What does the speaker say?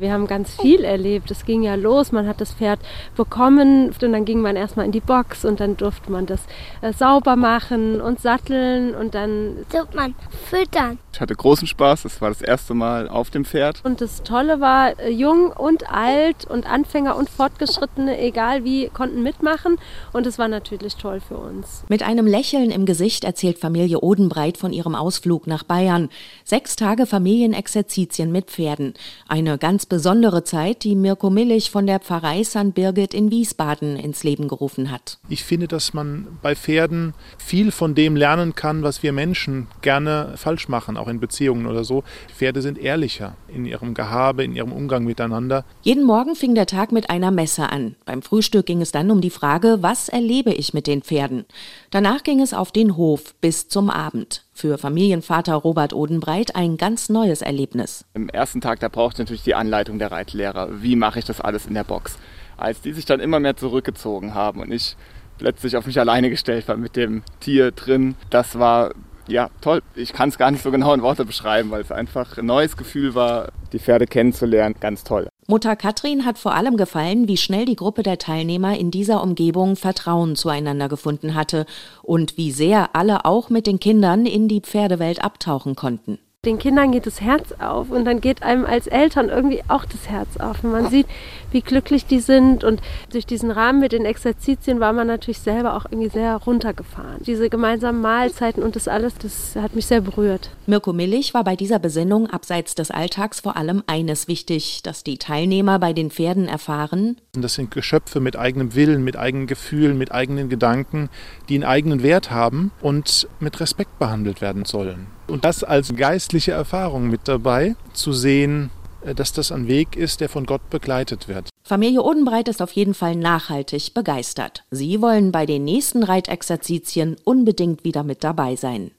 Wir haben ganz viel erlebt. Es ging ja los. Man hat das Pferd bekommen und dann ging man erstmal in die Box und dann durfte man das äh, sauber machen und satteln und dann durfte man füttern. Ich hatte großen Spaß. Das war das erste Mal auf dem Pferd. Und das Tolle war, äh, jung und alt und Anfänger und Fortgeschrittene, egal wie, konnten mitmachen. Und es war natürlich toll für uns. Mit einem Lächeln im Gesicht erzählt Familie Odenbreit von ihrem Ausflug nach Bayern. Sechs Tage Familienexerzitien mit Pferden. Eine ganz besondere Zeit, die Mirko Millich von der Pfarrei St. Birgit in Wiesbaden ins Leben gerufen hat. Ich finde, dass man bei Pferden viel von dem lernen kann, was wir Menschen gerne falsch machen, auch in Beziehungen oder so. Pferde sind ehrlicher in ihrem Gehabe, in ihrem Umgang miteinander. Jeden Morgen fing der Tag mit einer Messe an. Beim Frühstück ging es dann um die Frage, was erlebe ich mit den Pferden? Danach ging es auf den Hof bis zum Abend. Für Familienvater Robert Odenbreit ein ganz neues Erlebnis. Im ersten Tag, da braucht natürlich die Anleitung der Reitlehrer. Wie mache ich das alles in der Box? Als die sich dann immer mehr zurückgezogen haben und ich plötzlich auf mich alleine gestellt war mit dem Tier drin, das war ja, toll. Ich kann es gar nicht so genau in Worte beschreiben, weil es einfach ein neues Gefühl war, die Pferde kennenzulernen. Ganz toll. Mutter Katrin hat vor allem gefallen, wie schnell die Gruppe der Teilnehmer in dieser Umgebung Vertrauen zueinander gefunden hatte und wie sehr alle auch mit den Kindern in die Pferdewelt abtauchen konnten den Kindern geht das Herz auf und dann geht einem als Eltern irgendwie auch das Herz auf. Und man sieht, wie glücklich die sind und durch diesen Rahmen mit den Exerzitien war man natürlich selber auch irgendwie sehr runtergefahren. Diese gemeinsamen Mahlzeiten und das alles, das hat mich sehr berührt. Mirko Millich war bei dieser Besinnung abseits des Alltags vor allem eines wichtig, dass die Teilnehmer bei den Pferden erfahren. Das sind Geschöpfe mit eigenem Willen, mit eigenen Gefühlen, mit eigenen Gedanken, die einen eigenen Wert haben und mit Respekt behandelt werden sollen. Und das als geistliche Erfahrung mit dabei, zu sehen, äh, dass das ein Weg ist, der von Gott begleitet wird. Familie Odenbreit ist auf jeden Fall nachhaltig begeistert. Sie wollen bei den nächsten Reitexerzitien unbedingt wieder mit dabei sein.